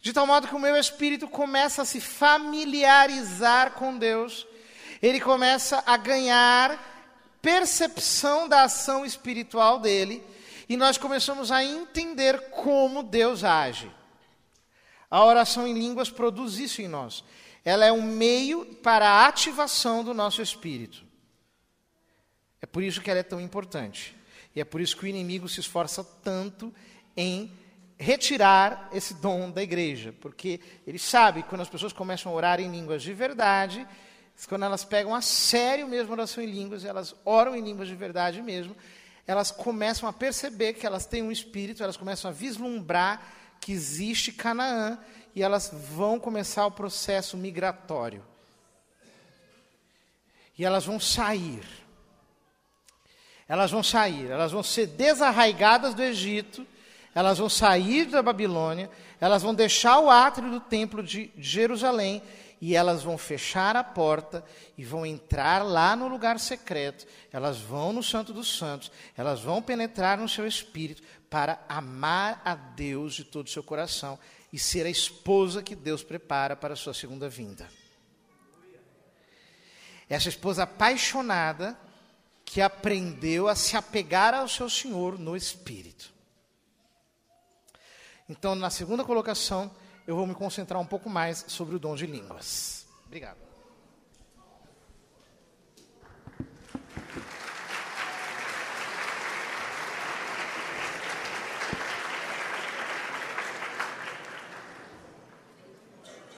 de tal modo que o meu espírito começa a se familiarizar com Deus, ele começa a ganhar percepção da ação espiritual dele, e nós começamos a entender como Deus age. A oração em línguas produz isso em nós. Ela é um meio para a ativação do nosso espírito. É por isso que ela é tão importante. E é por isso que o inimigo se esforça tanto em retirar esse dom da igreja, porque ele sabe que quando as pessoas começam a orar em línguas de verdade, quando elas pegam a sério mesmo a oração em línguas, elas oram em línguas de verdade mesmo, elas começam a perceber que elas têm um espírito, elas começam a vislumbrar que existe Canaã e elas vão começar o processo migratório. E elas vão sair elas vão sair, elas vão ser desarraigadas do Egito, elas vão sair da Babilônia, elas vão deixar o átrio do templo de Jerusalém e elas vão fechar a porta e vão entrar lá no lugar secreto. Elas vão no Santo dos Santos, elas vão penetrar no seu espírito para amar a Deus de todo o seu coração e ser a esposa que Deus prepara para a sua segunda vinda. Essa esposa apaixonada que aprendeu a se apegar ao seu Senhor no Espírito. Então, na segunda colocação, eu vou me concentrar um pouco mais sobre o dom de línguas. Obrigado.